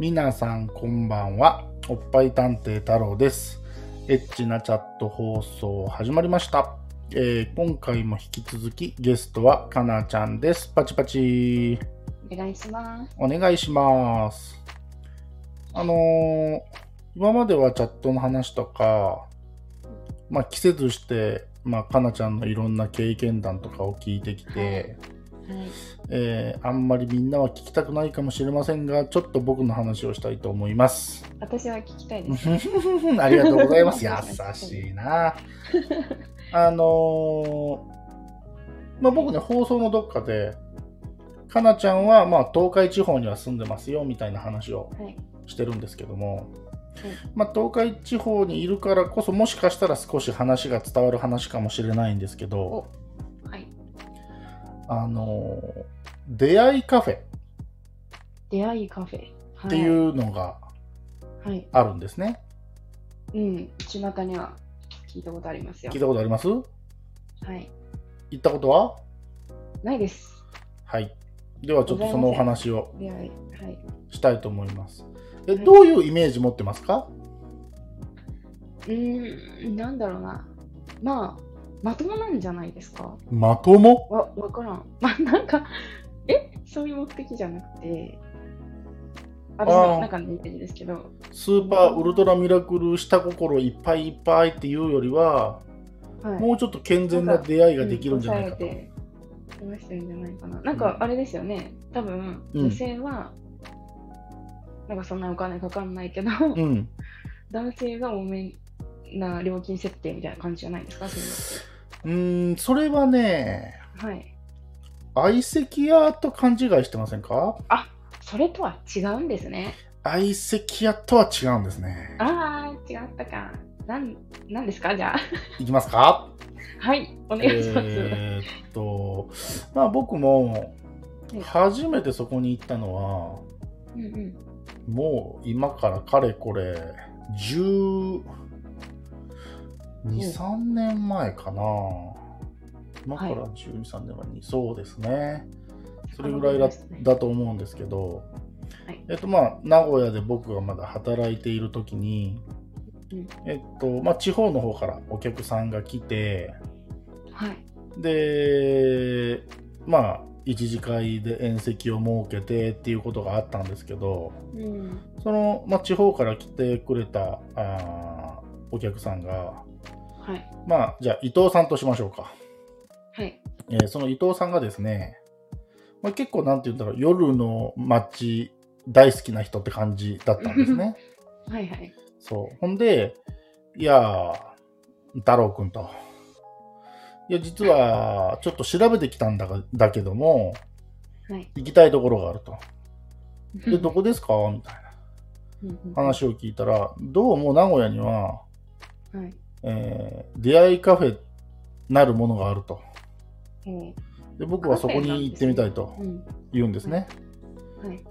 皆さんこんばんは。おっぱい探偵太郎です。エッチなチャット放送始まりました。えー今回も引き続きゲストはかなちゃんです。パチパチ。お願いします。お願いします。あのー今まではチャットの話とか、まあ、季節して、まあ、かなちゃんのいろんな経験談とかを聞いてきて、はい。えーあんまりみんなは聞きたくないかもしれませんが、ちょっと僕の話をしたいと思います。私は聞きたいです。ありがとうございます。優しいな。あのーまあ、僕ね、放送のどっかで、かなちゃんは、まあ、東海地方には住んでますよ、みたいな話をはい。してるんですけども、まあ、東海地方にいるからこそ、もしかしたら少し話が伝わる話かもしれないんですけど。あのー出会いカフェっ出会いカフェ。はい、ていうのがはい。あるんですね。うん。巷には聞いたことありますよ聞い。たことあります？はい。行ったことは？ないです。はい。ではちょっとそのお話を。したいと思います。え、はいどういうイメージ持ってますか？うーん、なんだろうな。まあ、まともなんじゃないですか？まとも？わ、わからん。まあ、なんか、え？そういう目的じゃなくて、私あーの中のイメージですけど、スーパーウルトラミラクル下心いっぱいいっぱいっていうよりは、はい。もうちょっと健全な出会いができるんじゃないかと。うん抑えて話してるんじゃないかな。なんかあれですよね、多分うん女性は、なんかそんなお金かかんないけど、うん。男性が多めな料金設定みたいな感じじゃないですか、そういうん、それはね。はい。相席屋と勘違いしてませんか？あそれとは違うんですね。相席屋とは違うんですね。ああ、違ったか。なん、なんですか、じゃあ。いきますか？はい、お願いします。えーっと、まあ僕もい初めてそこに行ったのは、うんうん。もう今からかれこれ12、3年前かな。今から12、3年前に、そうですね。それぐらいだ,、だと思うんですけど、はいえっとまあ、名古屋で僕がまだ働いている時に、うんえっとまあ、地方の方からお客さんが来て、はい。で、まあ、一次会で宴席を設けてっていうことがあったんですけど、うん。その、まあ、地方から来てくれたあーお客さんが、はい。まあ、じゃあ伊藤さんとしましょうか。はい。えーその伊藤さんがですね、まあ、結構なんて言うんだろう、夜の街大好きな人って感じだったんですね。はいはい。そう。ほんで、いやー、太郎くんと。いや、実は、ちょっと調べてきたんだがだけども、はい。行きたいところがあると。で、どこですか？みたいな話を聞いたら、どうも名古屋には、はい。えー出会いカフェなるものがあると。うんで、僕はそこに行ってみたいとうん。言うんですね。はい。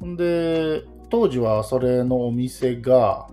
ほんで、当時はそれのお店が、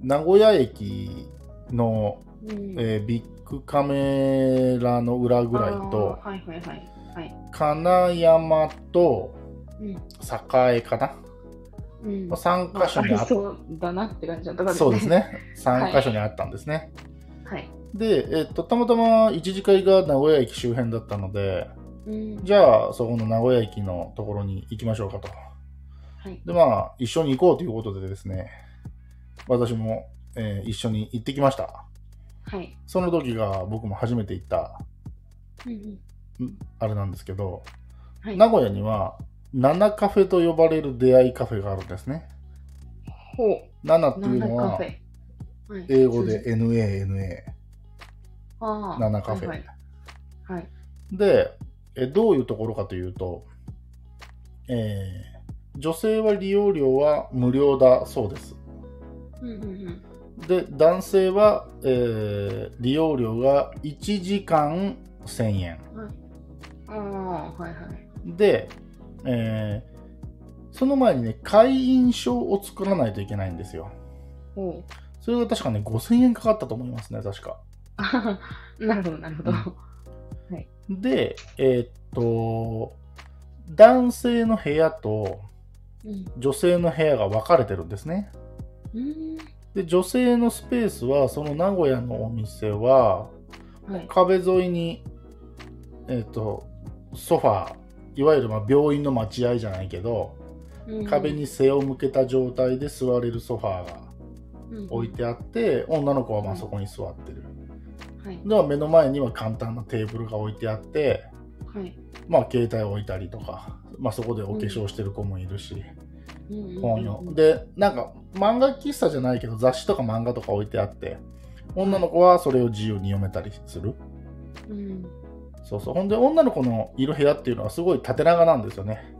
名古屋駅の、うんえービッグカメラの裏ぐらいと。金山とうん。栄かな？うん。3まああり箇所にあっそうだなって感じだったからそうです。ね。3はい箇所にあったんですね。はい。で、えっと、たまたま一次会が名古屋駅周辺だったので、うん。じゃあ、そこの名古屋駅のところに行きましょうかと。はい。で、まあ、一緒に行こうということでですね、私も、えー一緒に行ってきました。はい。その時が僕も初めて行った、う。ん？あれなんですけど、はい。名古屋には、ナナカフェと呼ばれる出会いカフェがあるんですね。ほう。ナナっていうのは英語で。NANA。ああ。ナナカフェ。はいはい。はい。でえ、どういうところかというと、えー女性は利用料は無料だそうです。うんうんうん。で、男性は、えー利用料が1時間1000円。ああ、はいはい。で、えーその前にね、会員証を作らないといけないんですよ。ほう。それが確かね、5000円かかったと思いますね、確か。なるほど、なるほど。で、えーっと、男性の部屋とうん。女性の部屋が分かれてるんですね。うん。で、女性のスペースは、その名古屋のお店は、はい。壁沿いに、えっ、と、ソファー、いわゆるまあ病院の待合じゃないけど、うん壁に背を向けた状態で座れるソファーが置いてあって、女の子はまあそこに座ってる。はい。では目の前には簡単なテーブルが置いてあって、はい。まあ携帯を置いたりとか、まあそこでお化粧してる子もいるし、うん本読で、なんか漫画喫茶じゃないけど雑誌とか漫画とか置いてあって、女の子はそれを自由に読めたりする。うん。そうそう。ほんで女の子のいる部屋っていうのはすごい縦長なんですよね。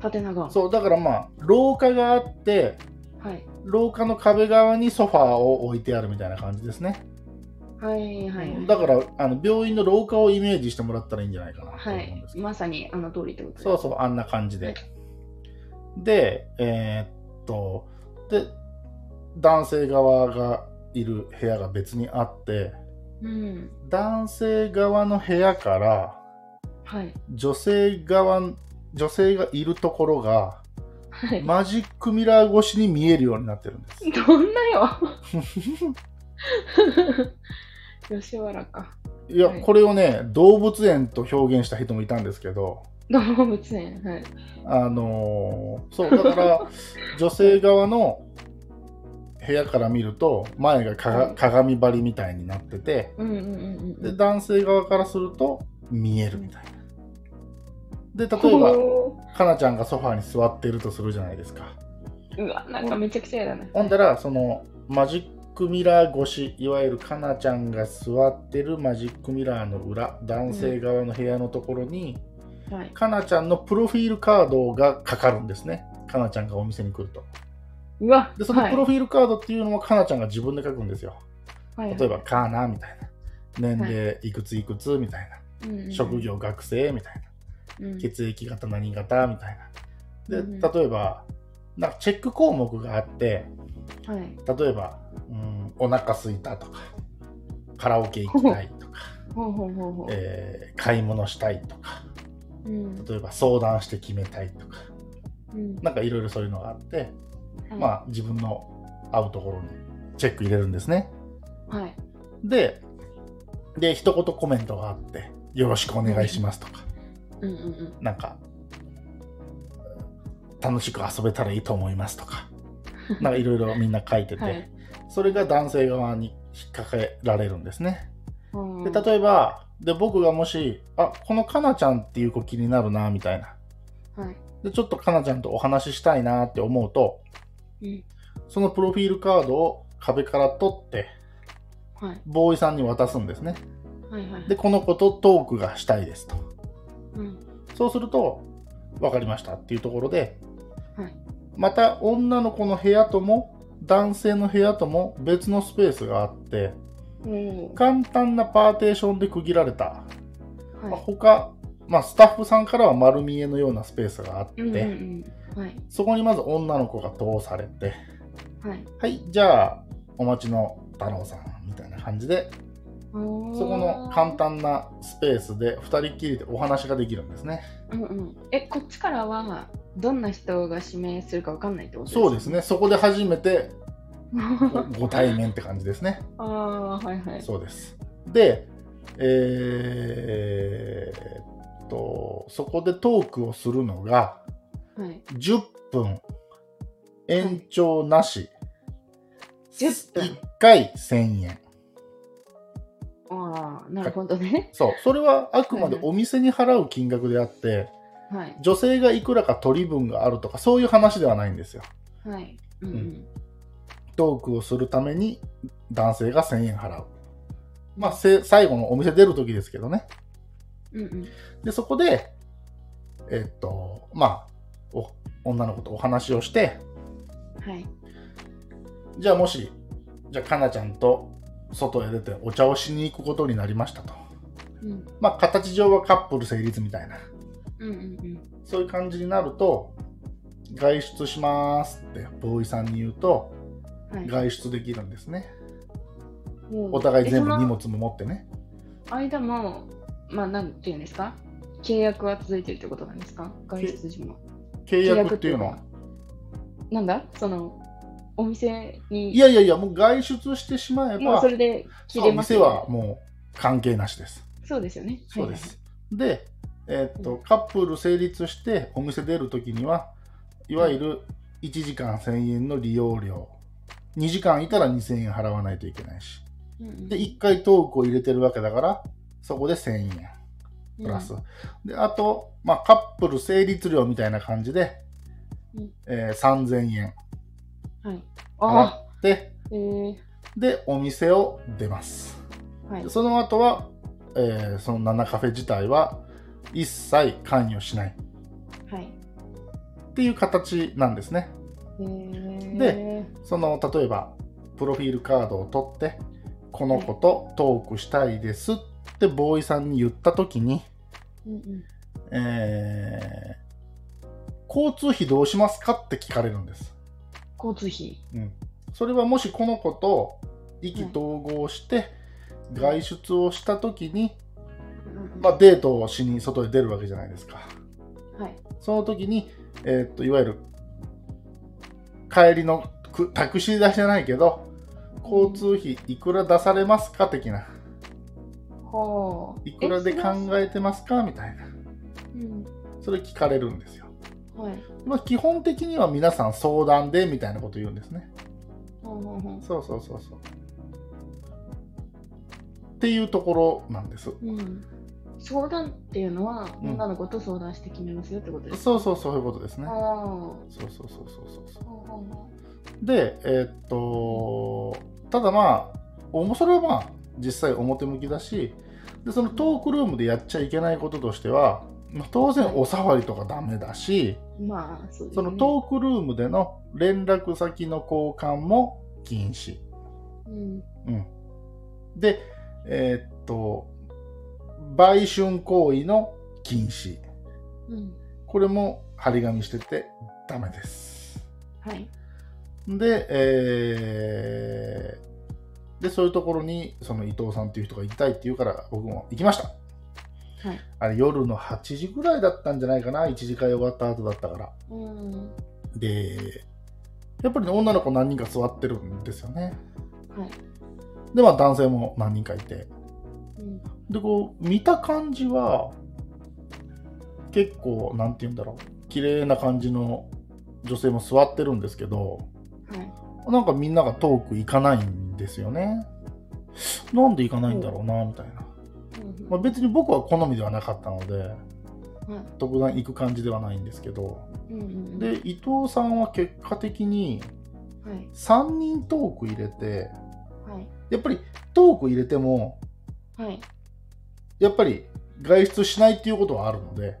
縦長。そう、だからまあ廊下があって、はい。廊下の壁側にソファーを置いてあるみたいな感じですね。はい。はい。だからあの病院の廊下をイメージしてもらったらいいんじゃないかなとはい思うんです。けど。まさにあの通りってこと。そうそう、あんな感じで。はいで、えーっと、で、男性側がいる部屋が別にあって、うん。男性側の部屋からはい。女性側、女性がいるところが、はい。マジックミラー越しに見えるようになってるんです。どんなよ。吉原か。いや、はいこれをね、動物園と表現した人もいたんですけど、動物園。はい。あのーそう、だから、女性側の部屋から見ると、前が鏡張りみたいになってて、うんうんうんうんで、うん。男性側からすると見えるみたいな。で、例えば、ほかなちゃんがソファーに座ってるとするじゃないですか。ーうわ、なんかめちゃくちゃ嫌だね。ほんだら、その、マジックミラー越し、いわゆるかなちゃんが座ってるマジックミラーの裏、男性側の部屋のところに、はい。かなちゃんのプロフィールカードがかかるんですね。かなちゃんがお店に来ると。うわ、で、そのはいプロフィールカードっていうのもかなちゃんが自分で書くんですよ。はい例えば、かーなみたいな。年齢いくついくつみたいうんうんな。職業学生みたいな。うん血液型何型みたいな。うんで、例えば、なんかチェック項目があって、はい。例えば、うん、お腹すいたとか、カラオケ行きたいとか、ほうほうほうほう。えー買い物したいとか、うん例えば相談して決めたいとか、うんなんかいろいろそういうのがあって、はいまあ自分の合うところにチェック入れるんですね。はい。で、で、一言コメントがあって、よろしくお願いしますとか、うんうんうん。なんか、楽しく遊べたらいいと思いますとか、なんかいろいろみんな書いてて、はいそれが男性側に引っ掛けられるんですね。うんで、例えば、で、僕がもし、あ、このかなちゃんっていう子気になるな、みたいな。はい。で、ちょっとかなちゃんとお話ししたいなって思うと、うんそのプロフィールカードを壁から取って、はい。ボーイさんに渡すんですね。はいはい。で、この子とトークがしたいですと。うんそうすると、分かりましたっていうところで、はいまた女の子の部屋とも、男性の部屋とも別のスペースがあって、簡単なパーテーションで区切られた、まあはい。他、まあ、スタッフさんからは丸見えのようなスペースがあって、うんうんうん。はい。そこにまず女の子が通されて、はい。はい、じゃあ、お待ちの太郎さんみたいな感じで、そそこの簡。単なスペースで2人っきりでお話ができるんですね。うんうん。え、こっちからは、どんな人が指名するかわかんないってことですか？そうです。ね、そこで初めてあご ご対面って感じですね。あー、はいはい。そうです。で、えーっと、そこでトークをするのが、はい。10分延長なし、10分1回1000円。ああ、なるほどね。そう、それはあくまではいはお店に払う金額であって、はい。女性がいくらか取り分があるとか、そういう話ではないんですよ。はい。うん。トークをするために男性が1000円払う。まあ、せ最後のお店出る時ですけどね。うんうん。で、そこで、えっと、まあ、お女の子とお話をして、はい。じゃあもし、じゃあ、かなちゃんと外へ出てお茶をしに行くことになりましたと。うんまあ、形上はカップル成立みたいな。うんうんそういう感じになると、外出しますってボーイさんに言うと、うん。はい。外出できるんですね。お互い全部荷物も持ってね。間も、まあ、なんていうんですか？契約は続いてるってことなんですか？外出時も。契約っていうのは、なんだ？その、お店に、いやいやいや、もう外出してしまえばもうそ、れで切れます店はもう関係なしです。そうですよね。そうです。で、えーっと、カップル成立してお店出るときには、いわゆる1時間1000円の利用料、2時間いたら2000円払わないといけないし、はいはいはい。で、1回トークを入れてるわけだから、そこで1000円プラス。で、あと、まあ、カップル成立料みたいな感じで、うんえー3000円うん。はい。払あって、あ、えー、で、お店を出ます。はいで。その後は、えーそのナナカフェ自体は一切関与しないはい。っていう形なんですね。えー、で、その例えばプロフィールカードを取ってこの子とトークしたいですってボーイさんに言った時に、うんうん、えー交通費どうしますかって聞かれるんです。交通費？うん、それはもしこの子と意気投合して外出をした時に、うんうんまあ、デートをしに外へ出るわけじゃないですか。はい。その時に、えーっといわゆる帰りのくタクシー代じゃないけど交通費いくら出されますか的なはあ。いくらで考えてますか？みたいな。うん。それ聞かれるんですよ、はい。まあ、基本的には皆さん相談でみたいなこと言うんですね。はあはあはあそうそうそうそう。っていうところなんです。うん。相談っていうのは、うん女の子と相談して決めますよってことですか？そうそうそういうことですね。そうそうそうそうそうそう。で、えーっと、ただまあ、おもそれはまあ、実際表向きだし、でそのトークルームでやっちゃいけないこととしては、まあ当然お触りとかダメだし、あまあ、そうですね。そのトークルームでの連絡先の交換も禁止。うん。うん。で、えーっと、売春行為の禁止。うん。これも張り紙しててダメです。はい。で、えーで、そういうところに、その伊藤さんっていう人が行きたいって言うから、僕も行きました。はい。あれ、夜の8時ぐらいだったんじゃないかな、1次会終わった後だったから。うん。で、やっぱりね、女の子何人か座ってるんですよね。はい。で、まあ、男性も何人かいて。うん。で、こう、見た感じは、結構、なんて言うんだろう、綺麗な感じの女性も座ってるんですけど、はい。なんかみんながトーク行かないんですよね。なんで行かないんだろうな、みたいな。うんまあ、別に僕は好みではなかったので、はい。特段行く感じではないんですけど。で、伊藤さんは結果的にはい。3人トーク入れて、はい。やっぱりトーク入れても、はい。やっぱり外出しないっていうことはあるので、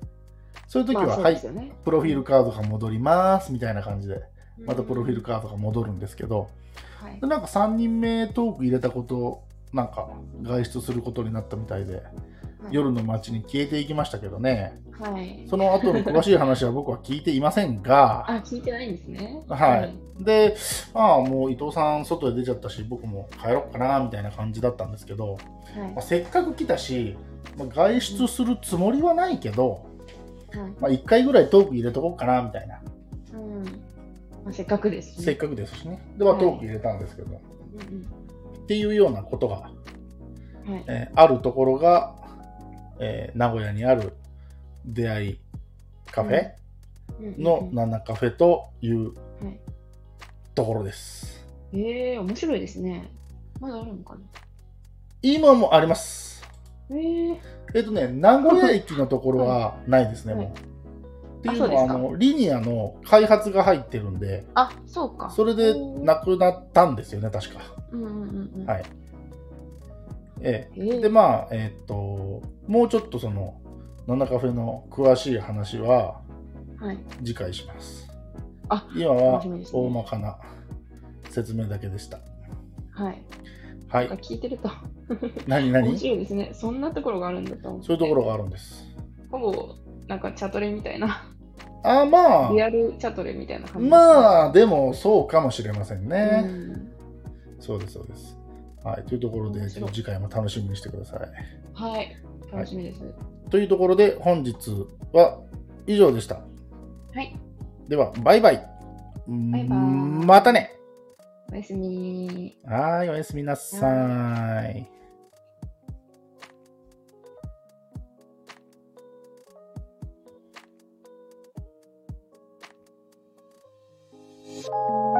そういう時は、はい。プロフィールカードが戻ります、みたいな感じで、またプロフィールカカードが戻るんですけど、はいで。なんか3人目トーク入れたこと、なんか外出することになったみたいで、はい夜の街に消えていきましたけどね、はい。その後の詳しい話は僕は聞いていませんが、あ、聞いてないんですね。はい。で、まあもう伊藤さん外へ出ちゃったし、僕も帰ろうかな、みたいな感じだったんですけど、はいまあ、せっかく来たし、まあ、外出するつもりはないけど、はい。まあ、1回ぐらいトーク入れとこうかな、みたいな。うん。まあ、せっかくですしね。せっかくですしね。で、まあはいトーク入れたんですけど、うんっていうようなことが、うん。はい。えーあるところが、えー名古屋にある出会いカフェのナナカフェというはいところです。ええー、面白いですね。まだあるのかな今もあります。えー、えっ、とね、名古屋駅のところはないですね、はいもう。っていうのは、あの、リニアの開発が入ってるんで、あ、そうか。それでなくなったんですよね、確か。うんうんうんうん。はい。えええーで、まあ、えっ、と、もうちょっとその、ナナカフェの詳しい話ははい。次回します。あ今は大まかな説明だけでした。はい。はい。聞いてると何何？面白いですね。そんなところがあるんだと。そういうところがあるんです。ほぼ、なんかチャトレみたいな、あまあ、リアルチャトレみたいな感じまあ、でもそうかもしれませんあね。うんそうです、そうです。はい。というところで、次回も楽しみにしてください。はい。楽しみです。というところで、本日は以上でした。はい。では、バイバイ。バイバイまたねおやすみ。はーい、おやすみなさーい。Peace.